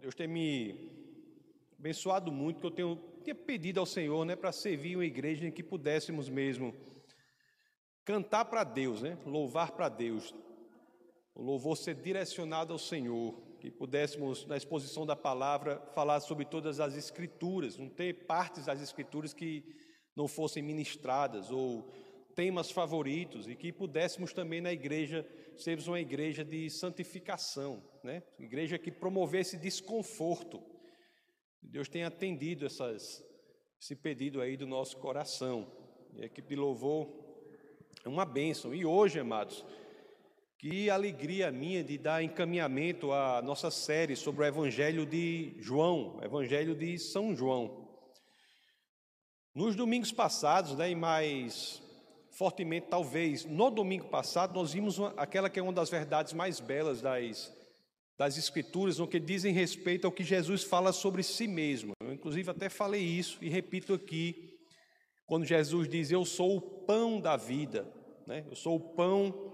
Deus tem me abençoado muito, que eu tenho, tinha pedido ao Senhor né, para servir uma igreja em que pudéssemos mesmo cantar para Deus, né, louvar para Deus, o louvor ser direcionado ao Senhor, que pudéssemos, na exposição da palavra, falar sobre todas as Escrituras, não ter partes das Escrituras que não fossem ministradas, ou temas favoritos, e que pudéssemos também na igreja sermos uma igreja de santificação, né? igreja que promovesse desconforto. Deus tem atendido essas, esse pedido aí do nosso coração. E a equipe de louvor é uma bênção. E hoje, amados, que alegria minha de dar encaminhamento à nossa série sobre o Evangelho de João, Evangelho de São João. Nos domingos passados, né, e mais fortemente, talvez, no domingo passado, nós vimos uma, aquela que é uma das verdades mais belas das, das Escrituras, no que dizem respeito ao que Jesus fala sobre si mesmo. Eu, inclusive, até falei isso e repito aqui, quando Jesus diz: Eu sou o pão da vida, né? eu sou o pão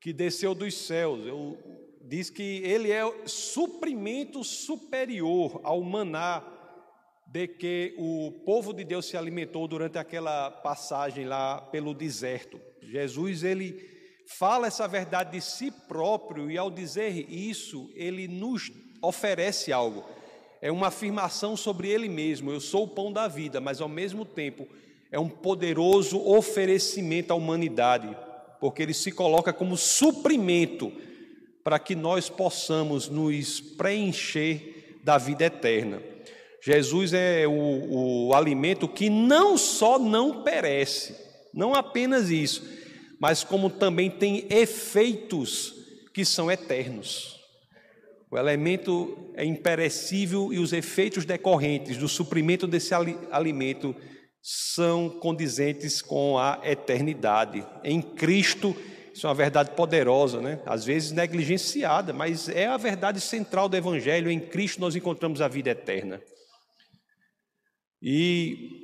que desceu dos céus. Eu, diz que ele é suprimento superior ao maná de que o povo de Deus se alimentou durante aquela passagem lá pelo deserto. Jesus ele fala essa verdade de si próprio e ao dizer isso, ele nos oferece algo. É uma afirmação sobre ele mesmo, eu sou o pão da vida, mas ao mesmo tempo é um poderoso oferecimento à humanidade porque ele se coloca como suprimento para que nós possamos nos preencher da vida eterna. Jesus é o, o alimento que não só não perece, não apenas isso, mas como também tem efeitos que são eternos. O elemento é imperecível e os efeitos decorrentes do suprimento desse alimento são condizentes com a eternidade. Em Cristo, isso é uma verdade poderosa, né? às vezes negligenciada, mas é a verdade central do Evangelho. Em Cristo nós encontramos a vida eterna. E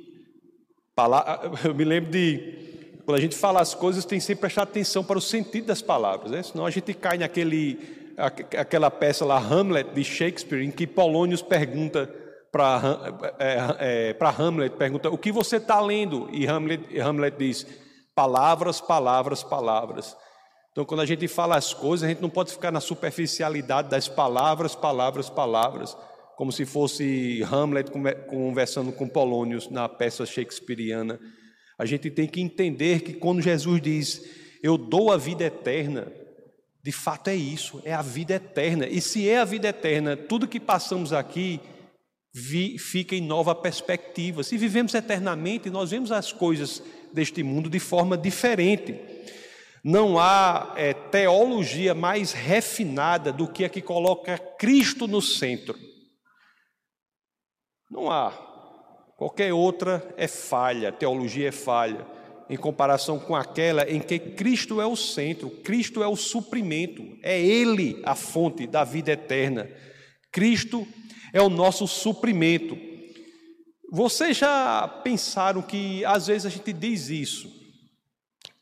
eu me lembro de, quando a gente fala as coisas, tem sempre prestar atenção para o sentido das palavras, né? senão a gente cai naquele, aquela peça lá, Hamlet, de Shakespeare, em que Polônios pergunta para é, é, Hamlet, pergunta: o que você está lendo? E Hamlet, Hamlet diz: palavras, palavras, palavras. Então, quando a gente fala as coisas, a gente não pode ficar na superficialidade das palavras, palavras, palavras, como se fosse Hamlet conversando com Polônios na peça shakespeariana. A gente tem que entender que quando Jesus diz, eu dou a vida eterna, de fato é isso, é a vida eterna. E se é a vida eterna, tudo que passamos aqui vi, fica em nova perspectiva. Se vivemos eternamente, nós vemos as coisas deste mundo de forma diferente. Não há é, teologia mais refinada do que a que coloca Cristo no centro. Não há. Qualquer outra é falha, teologia é falha, em comparação com aquela em que Cristo é o centro, Cristo é o suprimento, é Ele a fonte da vida eterna. Cristo é o nosso suprimento. Vocês já pensaram que às vezes a gente diz isso?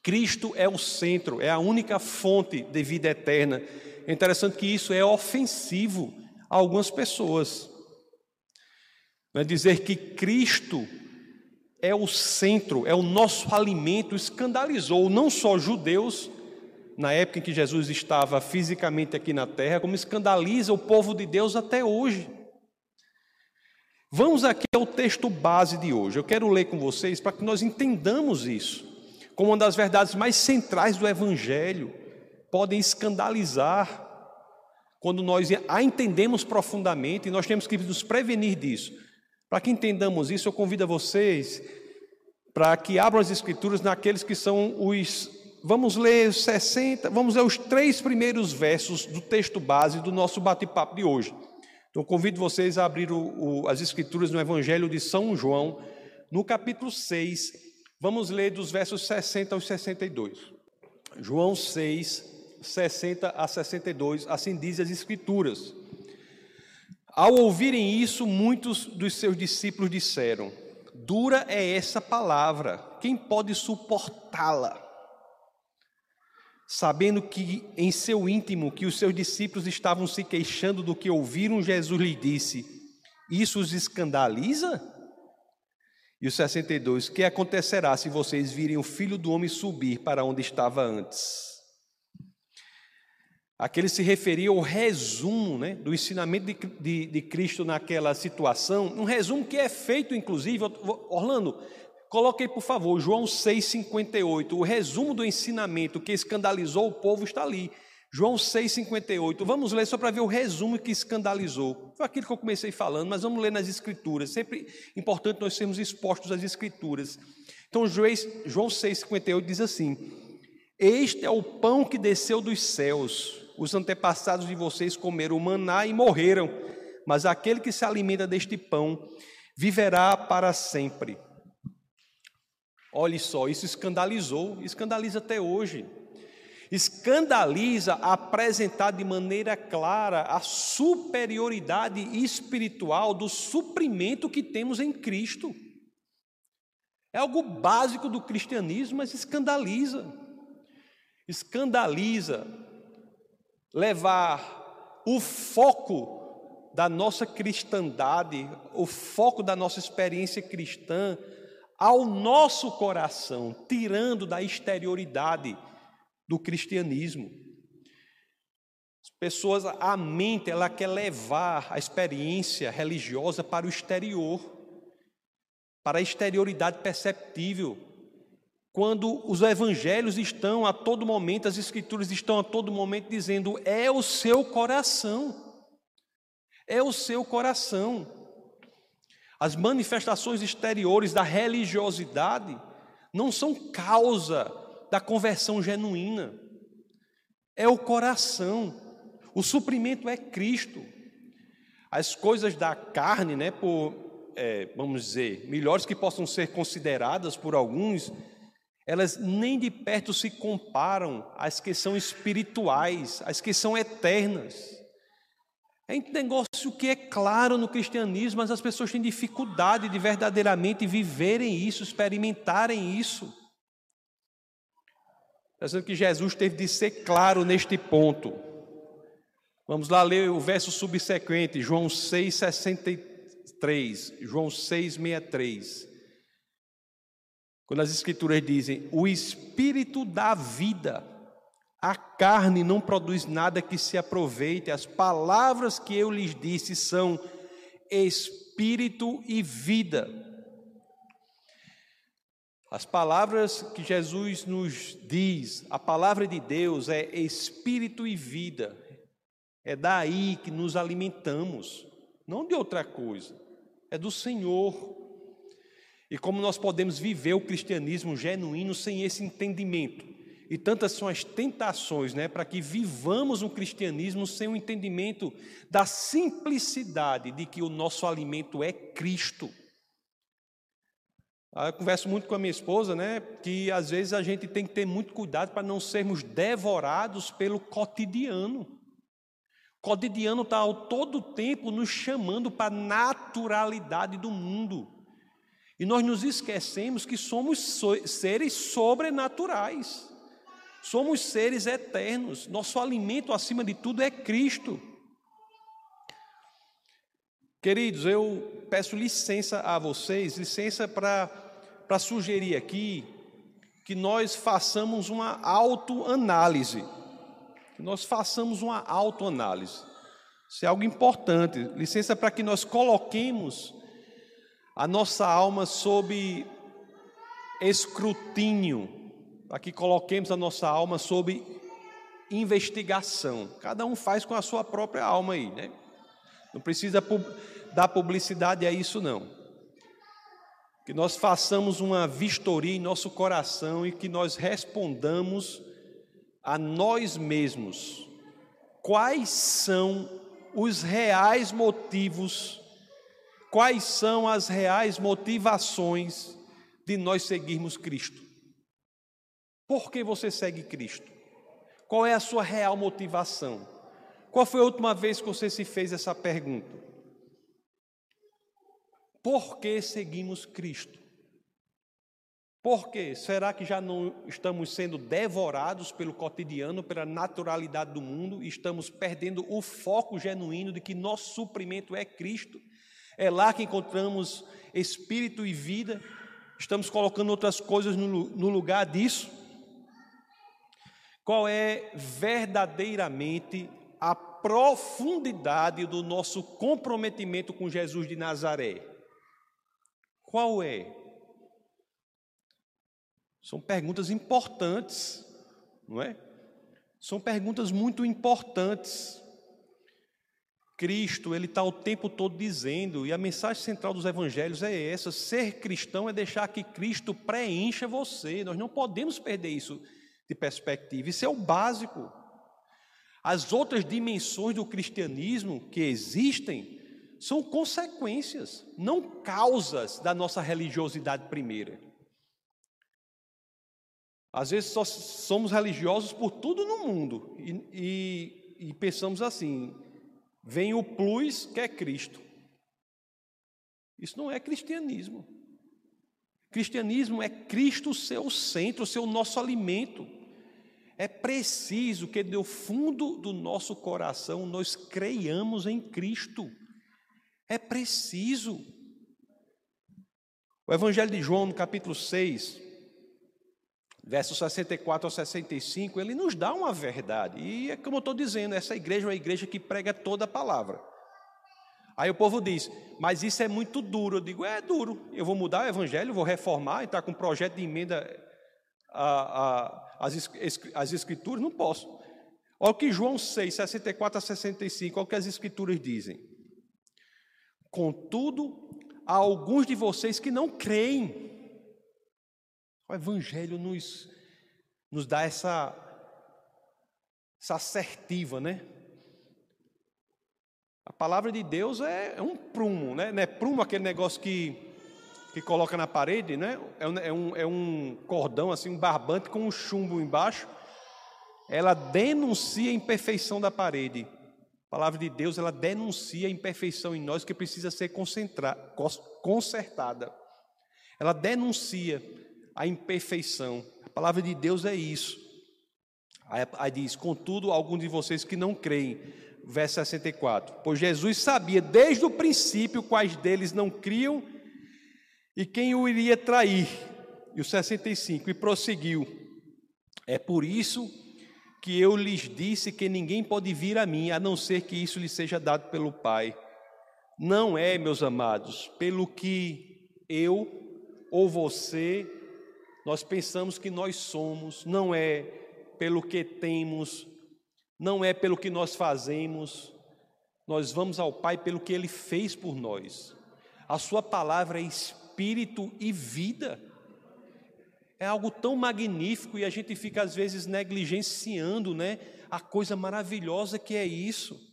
Cristo é o centro, é a única fonte de vida eterna. É interessante que isso é ofensivo a algumas pessoas. É dizer que Cristo é o centro, é o nosso alimento, escandalizou não só judeus, na época em que Jesus estava fisicamente aqui na terra, como escandaliza o povo de Deus até hoje. Vamos aqui ao texto base de hoje. Eu quero ler com vocês para que nós entendamos isso, como uma das verdades mais centrais do Evangelho. Podem escandalizar quando nós a entendemos profundamente e nós temos que nos prevenir disso. Para que entendamos isso, eu convido a vocês para que abram as Escrituras naqueles que são os. Vamos ler 60, vamos ler os três primeiros versos do texto base do nosso bate-papo de hoje. Então, convido vocês a abrir o, o, as Escrituras no Evangelho de São João, no capítulo 6, vamos ler dos versos 60 aos 62. João 6, 60 a 62, assim diz as Escrituras. Ao ouvirem isso, muitos dos seus discípulos disseram: Dura é essa palavra, quem pode suportá-la? sabendo que em seu íntimo que os seus discípulos estavam se queixando do que ouviram, Jesus lhe disse: Isso os escandaliza? E o 62: Que acontecerá se vocês virem o filho do homem subir para onde estava antes? Aquele se referia ao resumo né, do ensinamento de, de, de Cristo naquela situação, um resumo que é feito, inclusive, Orlando, coloque aí, por favor, João 6,58, o resumo do ensinamento que escandalizou o povo está ali. João 6,58. Vamos ler só para ver o resumo que escandalizou. Foi aquilo que eu comecei falando, mas vamos ler nas Escrituras. Sempre importante nós sermos expostos às Escrituras. Então, João 6,58 diz assim: Este é o pão que desceu dos céus os antepassados de vocês comeram maná e morreram, mas aquele que se alimenta deste pão viverá para sempre. Olhe só, isso escandalizou, escandaliza até hoje. Escandaliza apresentar de maneira clara a superioridade espiritual do suprimento que temos em Cristo. É algo básico do cristianismo, mas escandaliza. Escandaliza levar o foco da nossa cristandade, o foco da nossa experiência cristã ao nosso coração, tirando da exterioridade do cristianismo. As pessoas, a mente, ela quer levar a experiência religiosa para o exterior, para a exterioridade perceptível, quando os evangelhos estão a todo momento, as escrituras estão a todo momento dizendo: é o seu coração, é o seu coração. As manifestações exteriores da religiosidade não são causa da conversão genuína, é o coração. O suprimento é Cristo. As coisas da carne, né, por, é, vamos dizer, melhores que possam ser consideradas por alguns, elas nem de perto se comparam às que são espirituais, às que são eternas. É um negócio que é claro no cristianismo, mas as pessoas têm dificuldade de verdadeiramente viverem isso, experimentarem isso. Pensando que Jesus teve de ser claro neste ponto. Vamos lá ler o verso subsequente, João 6,63. João 6,63. Quando as Escrituras dizem o Espírito da vida, a carne não produz nada que se aproveite, as palavras que eu lhes disse são Espírito e vida. As palavras que Jesus nos diz, a palavra de Deus é Espírito e vida, é daí que nos alimentamos, não de outra coisa, é do Senhor. E como nós podemos viver o cristianismo genuíno sem esse entendimento? E tantas são as tentações, né, para que vivamos um cristianismo sem o entendimento da simplicidade de que o nosso alimento é Cristo. Ah, eu converso muito com a minha esposa, né, que às vezes a gente tem que ter muito cuidado para não sermos devorados pelo cotidiano. O cotidiano está todo tempo nos chamando para a naturalidade do mundo. E nós nos esquecemos que somos seres sobrenaturais, somos seres eternos, nosso alimento acima de tudo é Cristo. Queridos, eu peço licença a vocês, licença para sugerir aqui que nós façamos uma autoanálise, que nós façamos uma autoanálise. Isso é algo importante. Licença para que nós coloquemos a nossa alma sob escrutínio, para que coloquemos a nossa alma sob investigação. Cada um faz com a sua própria alma aí, né? Não precisa dar publicidade a isso, não. Que nós façamos uma vistoria em nosso coração e que nós respondamos a nós mesmos quais são os reais motivos quais são as reais motivações de nós seguirmos Cristo. Por que você segue Cristo? Qual é a sua real motivação? Qual foi a última vez que você se fez essa pergunta? Por que seguimos Cristo? Por quê? Será que já não estamos sendo devorados pelo cotidiano, pela naturalidade do mundo e estamos perdendo o foco genuíno de que nosso suprimento é Cristo? É lá que encontramos espírito e vida. Estamos colocando outras coisas no, lugar disso? Qual é verdadeiramente a profundidade do nosso comprometimento com Jesus de Nazaré? Qual é? São perguntas importantes, não é? São perguntas muito importantes. Cristo, ele está o tempo todo dizendo, e a mensagem central dos evangelhos é essa: ser cristão é deixar que Cristo preencha você. Nós não podemos perder isso de perspectiva. Isso é o básico. As outras dimensões do cristianismo que existem são consequências, não causas da nossa religiosidade primeira. Às vezes só somos religiosos por tudo no mundo e, e, e pensamos assim: vem o plus que é Cristo. Isso não é cristianismo. Cristianismo é Cristo seu centro, seu nosso alimento. É preciso que do fundo do nosso coração nós creiamos em Cristo. É preciso. O Evangelho de João, no capítulo 6, versos 64 ao 65, ele nos dá uma verdade. E é como eu estou dizendo, essa igreja é uma igreja que prega toda a palavra. Aí o povo diz, mas isso é muito duro. Eu digo, é duro. Eu vou mudar o evangelho, vou reformar, entrar com um projeto de emenda às escrituras? Não posso. Olha o que João 6, 64 a 65, olha o que as escrituras dizem. Contudo, há alguns de vocês que não creem. O Evangelho nos, nos dá essa, essa assertiva, né? A palavra de Deus é, é um prumo, né? Não é prumo aquele negócio que, que coloca na parede, né? É um, é, um, é cordão, assim, um barbante com um chumbo embaixo. Ela denuncia a imperfeição da parede. A palavra de Deus, ela denuncia a imperfeição em nós que precisa ser consertada. Ela denuncia a imperfeição. A palavra de Deus é isso. Aí, diz: Contudo, alguns de vocês que não creem. Verso 64. Pois Jesus sabia desde o princípio quais deles não criam e quem o iria trair. E o 65. E prosseguiu: É por isso que eu lhes disse que ninguém pode vir a mim, a não ser que isso lhe seja dado pelo Pai. Não é, meus amados, pelo que eu ou você nós pensamos que nós somos, não é pelo que temos, não é pelo que nós fazemos, nós vamos ao Pai pelo que Ele fez por nós. A Sua palavra é espírito e vida. É algo tão magnífico e a gente fica às vezes negligenciando, né, a coisa maravilhosa que é isso.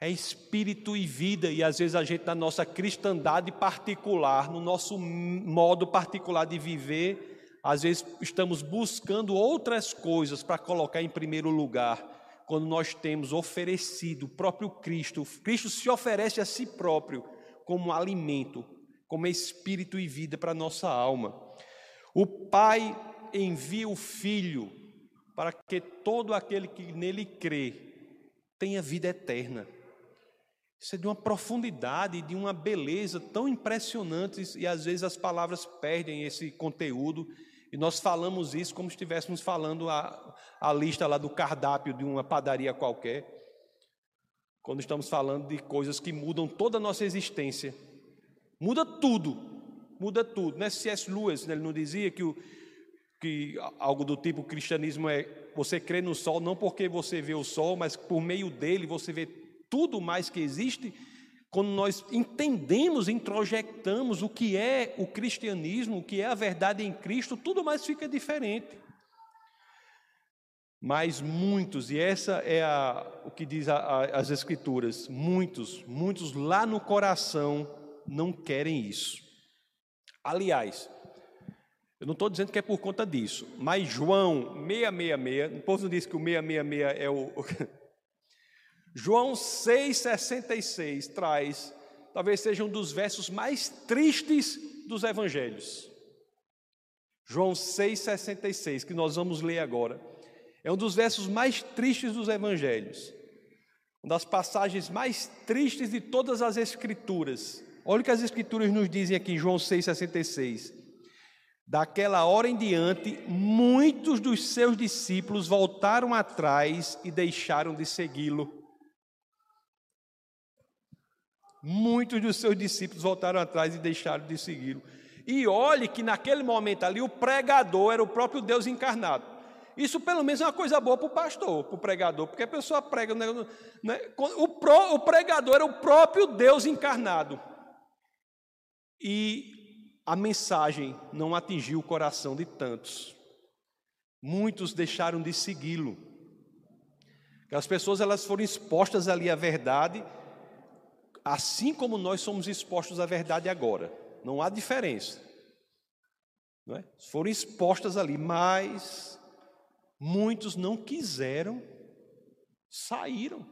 É espírito e vida, e às vezes a gente, na nossa cristandade particular, no nosso modo particular de viver, às vezes estamos buscando outras coisas para colocar em primeiro lugar, quando nós temos oferecido o próprio Cristo. Cristo se oferece a si próprio como alimento, como espírito e vida para a nossa alma. O Pai envia o Filho para que todo aquele que nele crê tenha vida eterna. Isso é de uma profundidade, de uma beleza tão impressionantes e às vezes as palavras perdem esse conteúdo e nós falamos isso como se estivéssemos falando a, a lista lá do cardápio de uma padaria qualquer, quando estamos falando de coisas que mudam toda a nossa existência. Muda tudo, muda tudo. Né? C.S. Lewis, né, ele não dizia que, o, que algo do tipo cristianismo é você crê no sol não porque você vê o sol, mas por meio dele você vê tudo mais que existe, quando nós entendemos, introjectamos o que é o cristianismo, o que é a verdade em Cristo, tudo mais fica diferente. Mas muitos, e essa é a, o que diz a, a, as Escrituras, muitos, muitos lá no coração não querem isso. Aliás, eu não estou dizendo que é por conta disso, mas João 666, o povo não diz que o 666 é o, João 6,66 traz, talvez seja um dos versos mais tristes dos evangelhos. João 6,66, que nós vamos ler agora, é um dos versos mais tristes dos evangelhos, uma das passagens mais tristes de todas as Escrituras. Olha o que as Escrituras nos dizem aqui em João 6,66. Daquela hora em diante, muitos dos seus discípulos voltaram atrás e deixaram de segui-lo. Muitos dos seus discípulos voltaram atrás e deixaram de segui-lo. E olhe que naquele momento ali o pregador era o próprio Deus encarnado. Isso pelo menos é uma coisa boa para o pastor, para o pregador, porque a pessoa prega. Né, né, o, pro, o pregador era o próprio Deus encarnado. E a mensagem não atingiu o coração de tantos. Muitos deixaram de segui-lo. As pessoas elas foram expostas ali à verdade, assim como nós somos expostos à verdade agora. Não há diferença. Não é? Foram expostas ali, mas muitos não quiseram, saíram,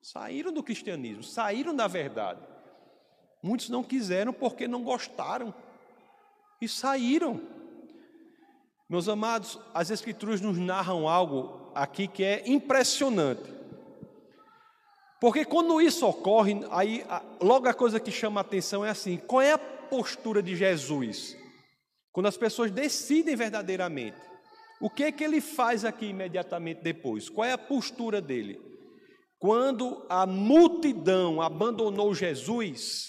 saíram do cristianismo, saíram da verdade. Muitos não quiseram porque não gostaram e saíram. Meus amados, as Escrituras nos narram algo aqui que é impressionante. Porque quando isso ocorre, aí logo a coisa que chama a atenção é assim: qual é a postura de Jesus? Quando as pessoas decidem verdadeiramente, o que é que ele faz aqui imediatamente depois? Qual é a postura dele? Quando a multidão abandonou Jesus,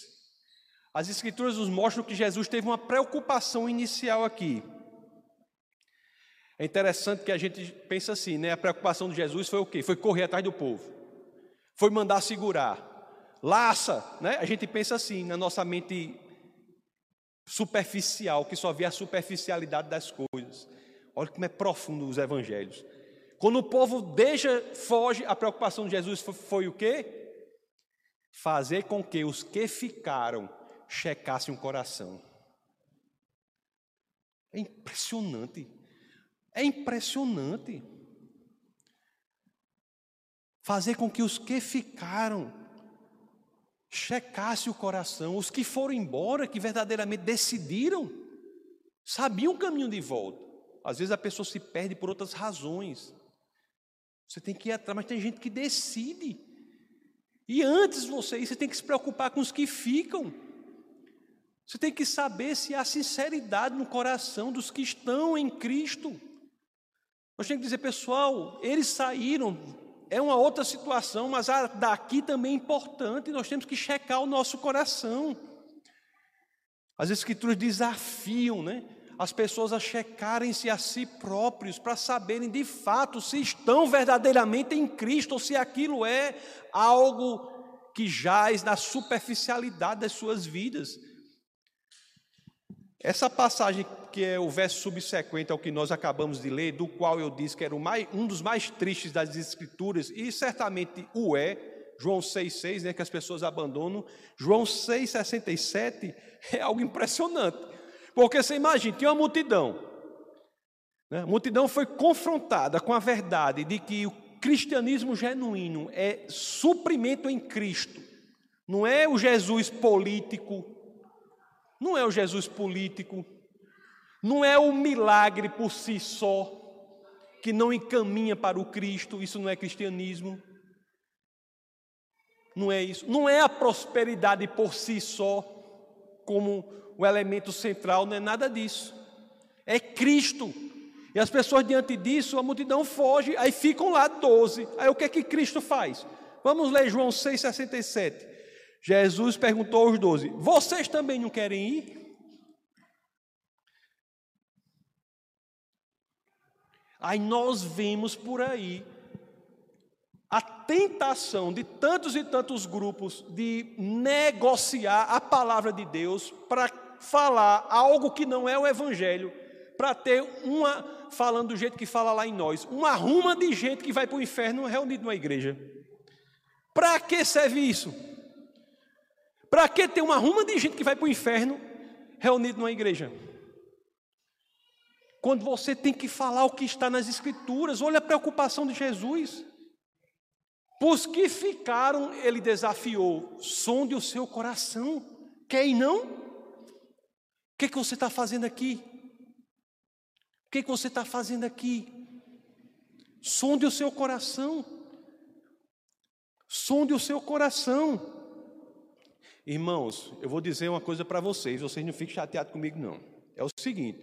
as Escrituras nos mostram que Jesus teve uma preocupação inicial aqui. É interessante que a gente pensa assim, né? A preocupação de Jesus foi o quê? Foi correr atrás do povo foi mandar segurar. Laça, né? A gente pensa assim, na nossa mente superficial, que só vê a superficialidade das coisas. Olha como é profundo os evangelhos. Quando o povo deixa, foge, a preocupação de Jesus foi, foi o quê? Fazer com que os que ficaram checassem o coração. É impressionante. É impressionante fazer com que os que ficaram checassem o coração, os que foram embora, que verdadeiramente decidiram, sabiam o caminho de volta. Às vezes a pessoa se perde por outras razões. Você tem que ir atrás, mas tem gente que decide. E antes você, você tem que se preocupar com os que ficam. Você tem que saber se há sinceridade no coração dos que estão em Cristo. Nós temos que dizer, pessoal, eles saíram, é uma outra situação, mas a daqui também é importante, nós temos que checar o nosso coração. As escrituras desafiam, né? As pessoas a checarem-se a si próprios para saberem de fato se estão verdadeiramente em Cristo ou se aquilo é algo que jaz na superficialidade das suas vidas. Essa passagem que é o verso subsequente ao que nós acabamos de ler, do qual eu disse que era mais, um dos mais tristes das Escrituras, e certamente o é, João 6,6, né, que as pessoas abandonam, João 6,67 é algo impressionante, porque você imagina, tinha uma multidão, né, a multidão foi confrontada com a verdade de que o cristianismo genuíno é suprimento em Cristo, não é o Jesus político, não é o Jesus político, não é o milagre por si só, que não encaminha para o Cristo, isso não é cristianismo. Não é isso. Não é a prosperidade por si só, como o elemento central, não é nada disso. É Cristo. E as pessoas diante disso, a multidão foge, aí ficam lá doze. Aí o que é que Cristo faz? Vamos ler João 6,67. Jesus perguntou aos doze: Vocês também não querem ir? Aí nós vemos por aí a tentação de tantos e tantos grupos de negociar a palavra de Deus para falar algo que não é o evangelho, para ter uma, falando do jeito que fala lá em nós, uma ruma de gente que vai para o inferno reunido numa igreja. Para que serve isso? Para que ter uma ruma de gente que vai para o inferno reunido numa igreja? Quando você tem que falar o que está nas Escrituras, olha a preocupação de Jesus. Os que ficaram, ele desafiou, sonde o seu coração. Quer ir não? O que, que você está fazendo aqui? O que, que você está fazendo aqui? Sonde o seu coração. Sonde o seu coração. Irmãos, eu vou dizer uma coisa para vocês, vocês não fiquem chateados comigo, não. É o seguinte: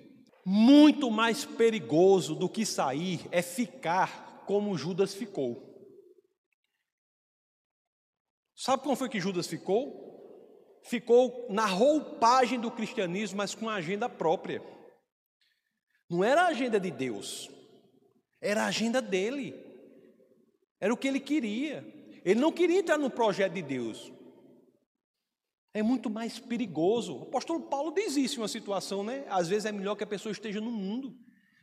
muito mais perigoso do que sair é ficar como Judas ficou. Sabe como foi que Judas ficou? Ficou na roupagem do cristianismo, mas com a agenda própria. Não era a agenda de Deus, era a agenda dele. Era o que ele queria. Ele não queria entrar no projeto de Deus. É muito mais perigoso. O apóstolo Paulo diz isso em uma situação, né? Às vezes é melhor que a pessoa esteja no mundo,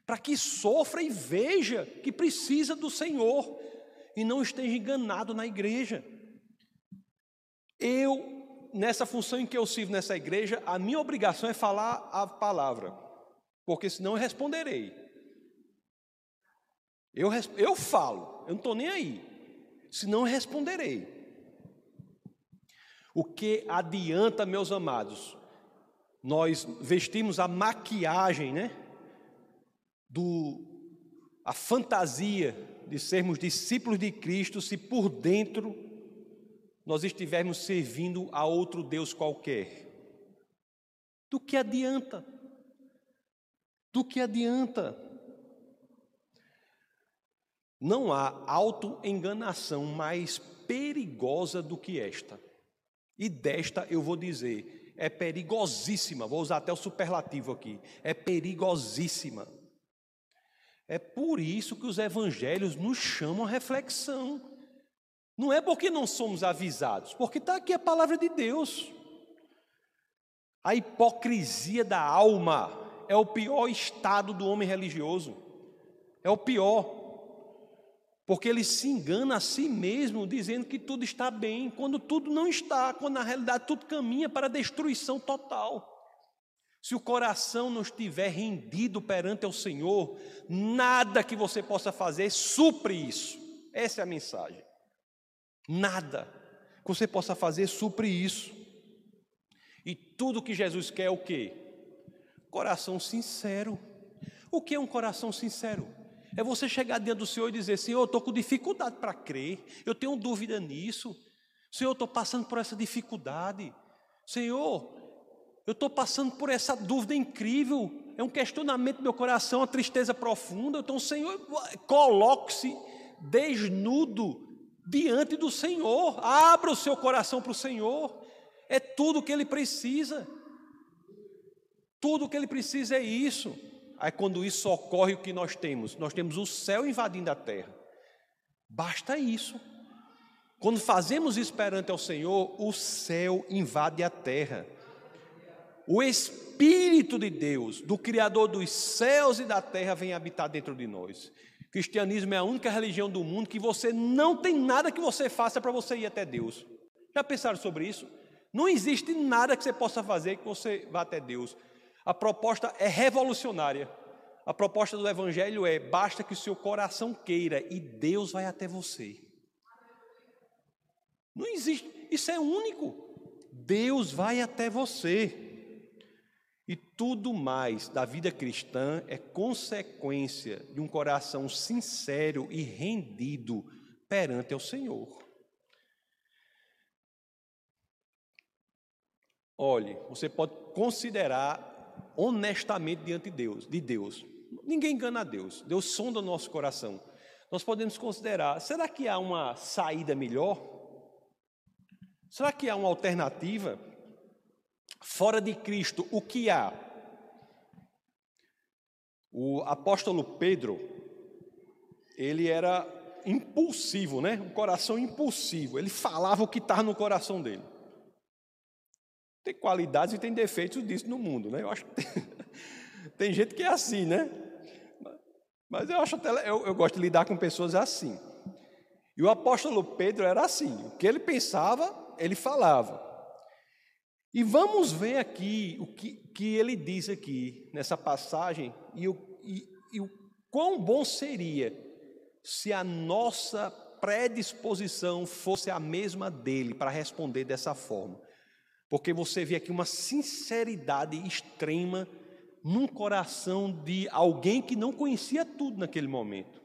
para que sofra e veja que precisa do Senhor e não esteja enganado na igreja. Eu, nessa função em que eu sirvo nessa igreja, a minha obrigação é falar a palavra, porque senão eu responderei. Eu, eu falo, eu não estou nem aí, senão eu responderei. O que adianta, meus amados, nós vestimos a maquiagem, né? Do, a fantasia de sermos discípulos de Cristo, se por dentro nós estivermos servindo a outro Deus qualquer. Do que adianta? Do que adianta? Não há autoenganação mais perigosa do que esta. E desta eu vou dizer, é perigosíssima, vou usar até o superlativo aqui, é perigosíssima. É por isso que os evangelhos nos chamam a reflexão. Não é porque não somos avisados, porque está aqui a palavra de Deus. A hipocrisia da alma é o pior estado do homem religioso. É o pior. Porque ele se engana a si mesmo, dizendo que tudo está bem, quando tudo não está, quando na realidade tudo caminha para a destruição total. Se o coração não estiver rendido perante o Senhor, nada que você possa fazer supre isso. Essa é a mensagem. Nada que você possa fazer supre isso. E tudo que Jesus quer é o quê? Coração sincero. O que é um coração sincero? É você chegar diante do Senhor e dizer: Senhor, eu estou com dificuldade para crer, eu tenho dúvida nisso. Senhor, eu estou passando por essa dificuldade. Senhor, eu estou passando por essa dúvida incrível. É um questionamento do meu coração, uma tristeza profunda. Então, Senhor, coloque-se desnudo diante do Senhor. Abra o seu coração para o Senhor. É tudo o que ele precisa. Tudo o que ele precisa é isso. Aí, quando isso ocorre, o que nós temos? Nós temos o céu invadindo a terra. Basta isso. Quando fazemos isso perante ao Senhor, o céu invade a terra. O Espírito de Deus, do Criador dos céus e da terra, vem habitar dentro de nós. O cristianismo é a única religião do mundo que você não tem nada que você faça para você ir até Deus. Já pensaram sobre isso? Não existe nada que você possa fazer que você vá até Deus. A proposta é revolucionária. A proposta do Evangelho é: basta que o seu coração queira e Deus vai até você. Não existe, isso é único. Deus vai até você. E tudo mais da vida cristã é consequência de um coração sincero e rendido perante o Senhor. Olhe, você pode considerar honestamente diante de Deus, de Deus. Ninguém engana a Deus. Deus sonda o nosso coração. Nós podemos considerar: será que há uma saída melhor? Será que há uma alternativa? Fora de Cristo, o que há? O apóstolo Pedro, ele era impulsivo, né? Um coração impulsivo. Ele falava o que estava no coração dele. Tem qualidades e tem defeitos disso no mundo, né? Eu acho que tem, tem gente que é assim, né? Mas eu acho até eu, eu gosto de lidar com pessoas assim. E o apóstolo Pedro era assim. O que ele pensava, ele falava. E vamos ver aqui o que, que ele diz aqui nessa passagem e o, e, e o quão bom seria se a nossa predisposição fosse a mesma dele para responder dessa forma. Porque você vê aqui uma sinceridade extrema num coração de alguém que não conhecia tudo naquele momento.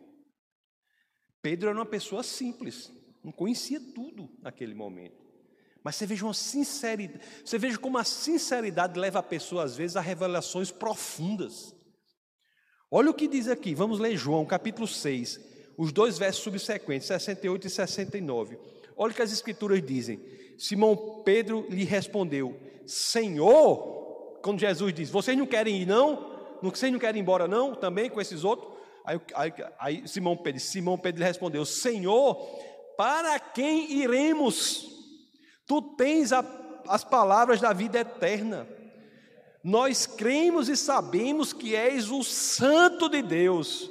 Pedro era uma pessoa simples, não conhecia tudo naquele momento. Mas você veja uma sinceridade, você veja como a sinceridade leva a pessoa às vezes a revelações profundas. Olha o que diz aqui, vamos ler João capítulo 6, os dois versos subsequentes, 68 e 69. Olha o que as escrituras dizem. Simão Pedro lhe respondeu: Senhor, quando Jesus diz: Vocês não querem ir, não? Vocês não querem ir embora, não? Também com esses outros? Aí, aí, aí Simão Pedro, Simão Pedro lhe respondeu: Senhor, para quem iremos? Tu tens a, as palavras da vida eterna. Nós cremos e sabemos que és o Santo de Deus.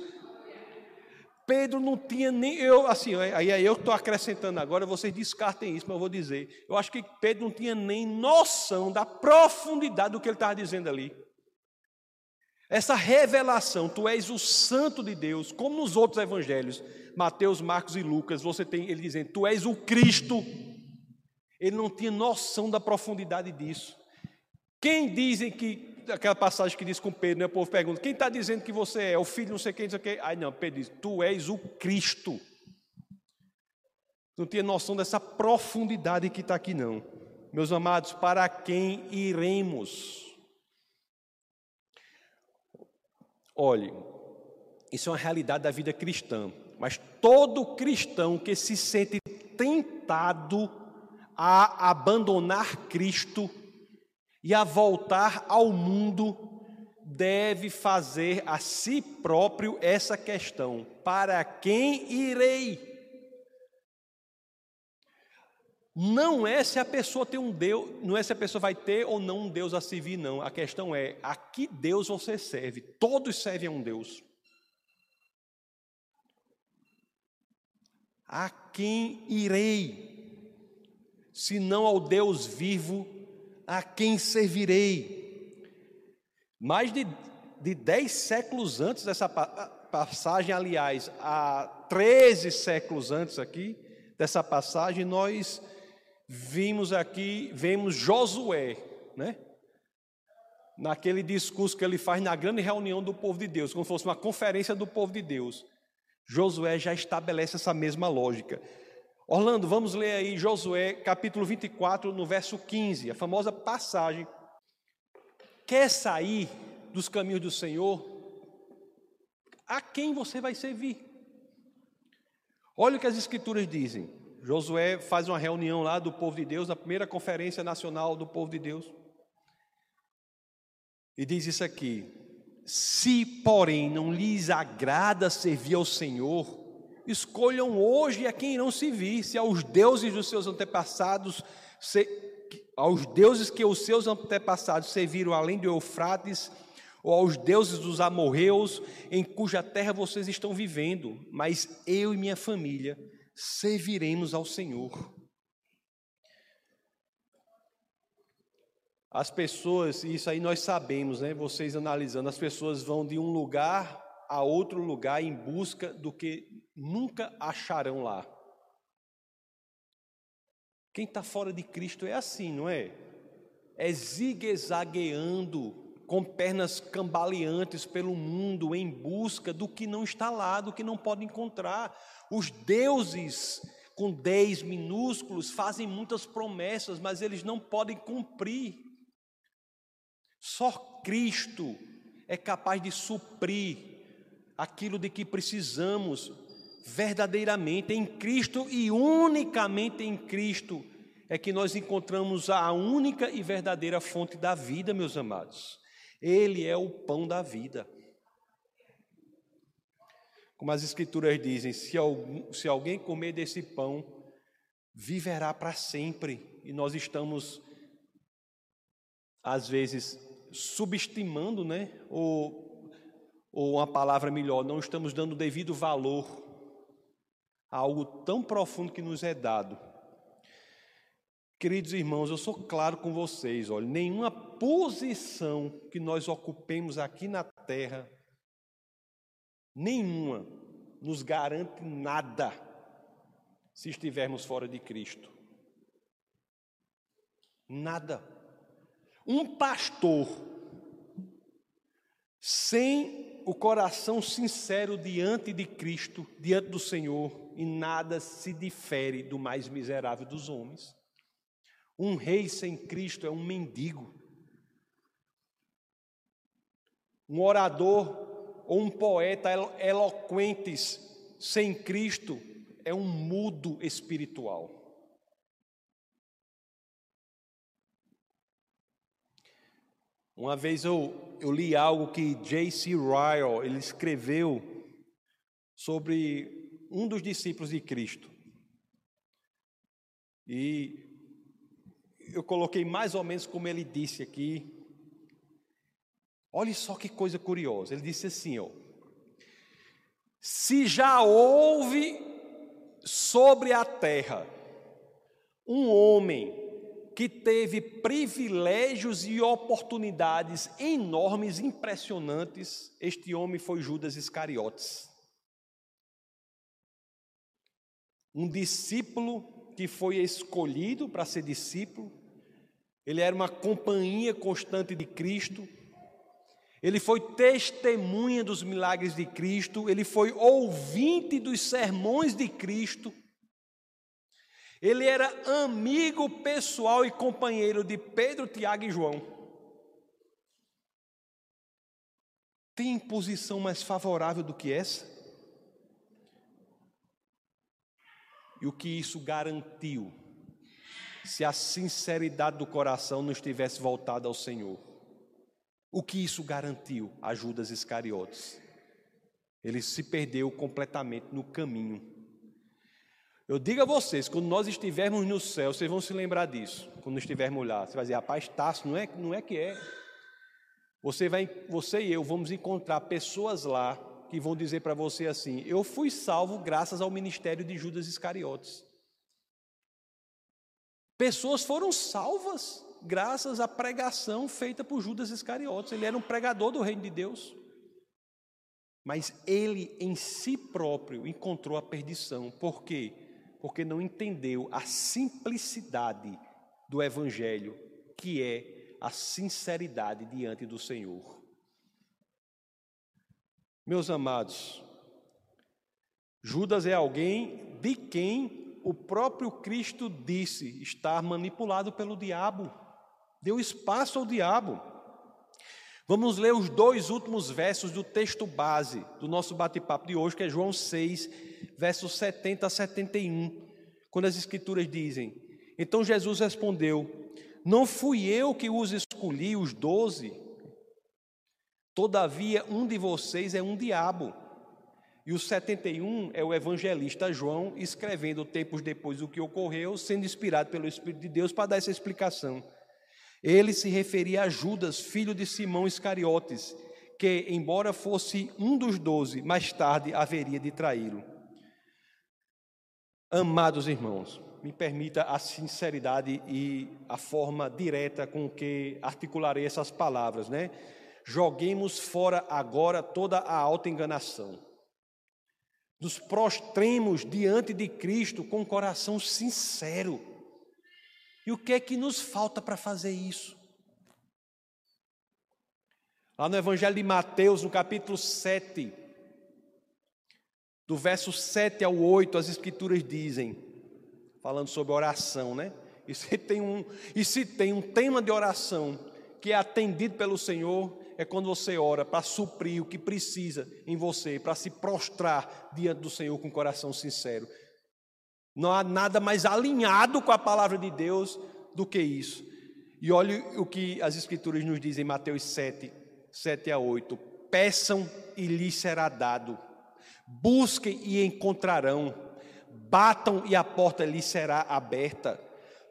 Pedro não tinha nem. Eu, assim, aí, aí eu estou acrescentando agora, vocês descartem isso, mas eu vou dizer. Eu acho que Pedro não tinha nem noção da profundidade do que ele estava dizendo ali. Essa revelação, tu és o santo de Deus, como nos outros evangelhos, Mateus, Marcos e Lucas, você tem ele dizendo, tu és o Cristo. Ele não tinha noção da profundidade disso. Quem dizem que, aquela passagem que diz com Pedro, né, o povo pergunta, quem está dizendo que você é o filho não sei quem, não sei quem? Aí não, Pedro diz, tu és o Cristo. Não tinha noção dessa profundidade que está aqui não. Meus amados, para quem iremos? Olhe, isso é uma realidade da vida cristã, mas todo cristão que se sente tentado a abandonar Cristo e a voltar ao mundo deve fazer a si próprio essa questão: para quem irei? Não é se a pessoa tem um Deus, não é se a pessoa vai ter ou não um Deus a servir, não. A questão é a que Deus você serve. Todos servem a um Deus. A quem irei? Se não ao Deus vivo, a quem servirei? Mais de, de dez séculos antes dessa passagem, aliás, há 13 séculos antes aqui dessa passagem, nós vimos aqui, vemos Josué, né? Naquele discurso que ele faz na grande reunião do povo de Deus, como se fosse uma conferência do povo de Deus. Josué já estabelece essa mesma lógica. Orlando, vamos ler aí Josué capítulo 24, no verso 15, a famosa passagem. Quer sair dos caminhos do Senhor? A quem você vai servir? Olha o que as Escrituras dizem. Josué faz uma reunião lá do povo de Deus, na primeira conferência nacional do povo de Deus. E diz isso aqui: Se, porém, não lhes agrada servir ao Senhor, escolham hoje a quem irão servir, se aos deuses dos seus antepassados, se, aos deuses que os seus antepassados serviram além do Eufrates, ou aos deuses dos amorreus, em cuja terra vocês estão vivendo, mas eu e minha família serviremos ao Senhor. As pessoas, isso aí nós sabemos, né? Vocês analisando, as pessoas vão de um lugar a outro lugar em busca do que nunca acharão lá. Quem está fora de Cristo é assim, não é? É zigue-zagueando, com pernas cambaleantes pelo mundo em busca do que não está lá, do que não pode encontrar. Os deuses com dez minúsculos fazem muitas promessas, mas eles não podem cumprir. Só Cristo é capaz de suprir aquilo de que precisamos verdadeiramente em Cristo e unicamente em Cristo é que nós encontramos a única e verdadeira fonte da vida, meus amados. Ele é o pão da vida. Como as Escrituras dizem: se, algum, se alguém comer desse pão, viverá para sempre. E nós estamos, às vezes, subestimando, né? Ou, ou uma palavra melhor, não estamos dando devido valor a algo tão profundo que nos é dado. Queridos irmãos, eu sou claro com vocês, olha, nenhuma posição que nós ocupemos aqui na terra nenhuma nos garante nada se estivermos fora de Cristo. Nada. Um pastor sem o coração sincero diante de Cristo, diante do Senhor, e nada se difere do mais miserável dos homens. Um rei sem Cristo é um mendigo. Um orador ou um poeta eloquentes sem Cristo é um mudo espiritual. Uma vez eu, eu li algo que J.C. Ryle ele escreveu sobre um dos discípulos de Cristo. E eu coloquei mais ou menos como ele disse aqui. Olhe só que coisa curiosa. Ele disse assim, ó: Se já houve sobre a terra um homem que teve privilégios e oportunidades enormes, impressionantes. Este homem foi Judas Iscariotes. Um discípulo que foi escolhido para ser discípulo, ele era uma companhia constante de Cristo, ele foi testemunha dos milagres de Cristo, ele foi ouvinte dos sermões de Cristo, ele era amigo pessoal e companheiro de Pedro, Tiago e João. Tem posição mais favorável do que essa? E o que isso garantiu? Se a sinceridade do coração não estivesse voltada ao Senhor. O que isso garantiu a Judas Iscariotes? Ele se perdeu completamente no caminho eu digo a vocês, quando nós estivermos no céu, vocês vão se lembrar disso. Quando estivermos lá, você vai dizer, rapaz, Tasso, não é, não é que é. Você, vai, você e eu vamos encontrar pessoas lá que vão dizer para você assim: Eu fui salvo graças ao ministério de Judas Iscariotes. Pessoas foram salvas graças à pregação feita por Judas Iscariotes. Ele era um pregador do reino de Deus. Mas ele em si próprio encontrou a perdição. Por quê? Porque não entendeu a simplicidade do Evangelho, que é a sinceridade diante do Senhor. Meus amados, Judas é alguém de quem o próprio Cristo disse estar manipulado pelo diabo, deu espaço ao diabo. Vamos ler os dois últimos versos do texto base do nosso bate-papo de hoje, que é João 6, versos 70 a 71, quando as Escrituras dizem: Então Jesus respondeu: Não fui eu que os escolhi, os doze. Todavia, um de vocês é um diabo. E o 71 é o evangelista João escrevendo tempos depois do que ocorreu, sendo inspirado pelo Espírito de Deus para dar essa explicação. Ele se referia a Judas, filho de Simão Iscariotes, que, embora fosse um dos doze, mais tarde haveria de traí-lo. Amados irmãos, me permita a sinceridade e a forma direta com que articularei essas palavras, né? Joguemos fora agora toda a alta enganação. Nos prostremos diante de Cristo com coração sincero e o que é que nos falta para fazer isso? Lá no Evangelho de Mateus, no capítulo 7, do verso 7 ao 8, as Escrituras dizem, falando sobre oração, né? E se tem um, e se tem um tema de oração que é atendido pelo Senhor, é quando você ora para suprir o que precisa em você, para se prostrar diante do Senhor com o coração sincero. Não há nada mais alinhado com a palavra de Deus do que isso. E olhe o que as Escrituras nos dizem em Mateus 7, 7 a 8: Peçam e lhes será dado, busquem e encontrarão, batam e a porta lhes será aberta.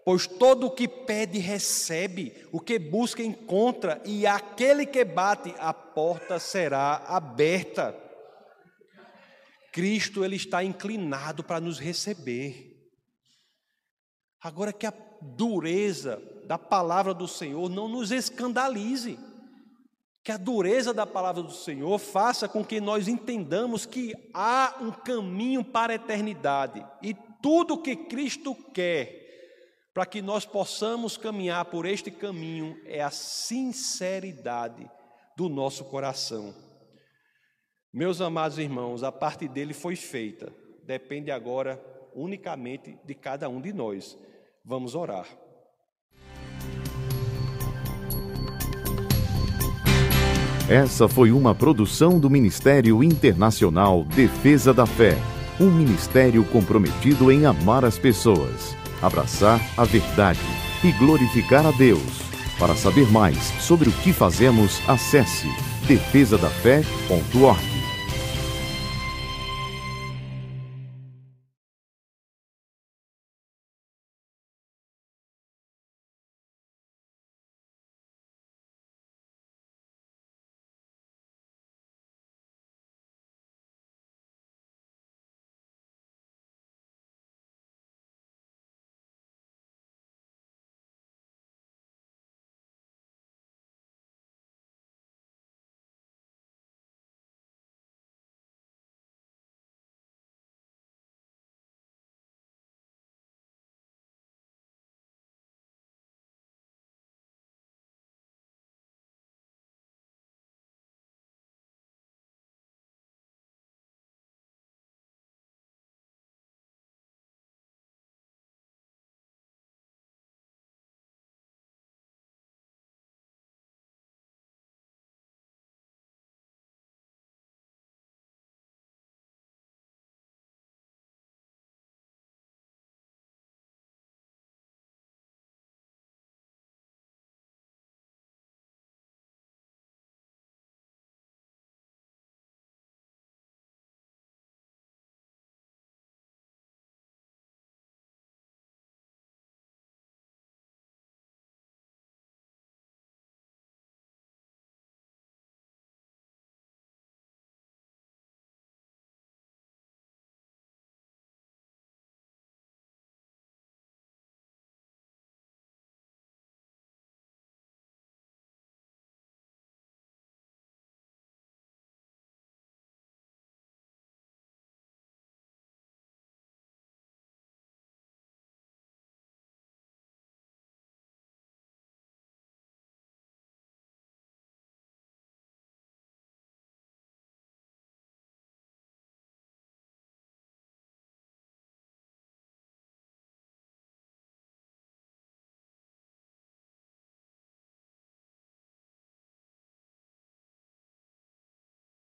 Pois todo o que pede recebe, o que busca encontra, e aquele que bate, a porta será aberta. Cristo ele está inclinado para nos receber. Agora que a dureza da palavra do Senhor não nos escandalize. Que a dureza da palavra do Senhor faça com que nós entendamos que há um caminho para a eternidade e tudo que Cristo quer para que nós possamos caminhar por este caminho é a sinceridade do nosso coração. Meus amados irmãos, a parte dele foi feita, depende agora unicamente de cada um de nós. Vamos orar. Essa foi uma produção do Ministério Internacional Defesa da Fé, um ministério comprometido em amar as pessoas abraçar a verdade e glorificar a Deus. Para saber mais sobre o que fazemos, acesse defesadafé.org.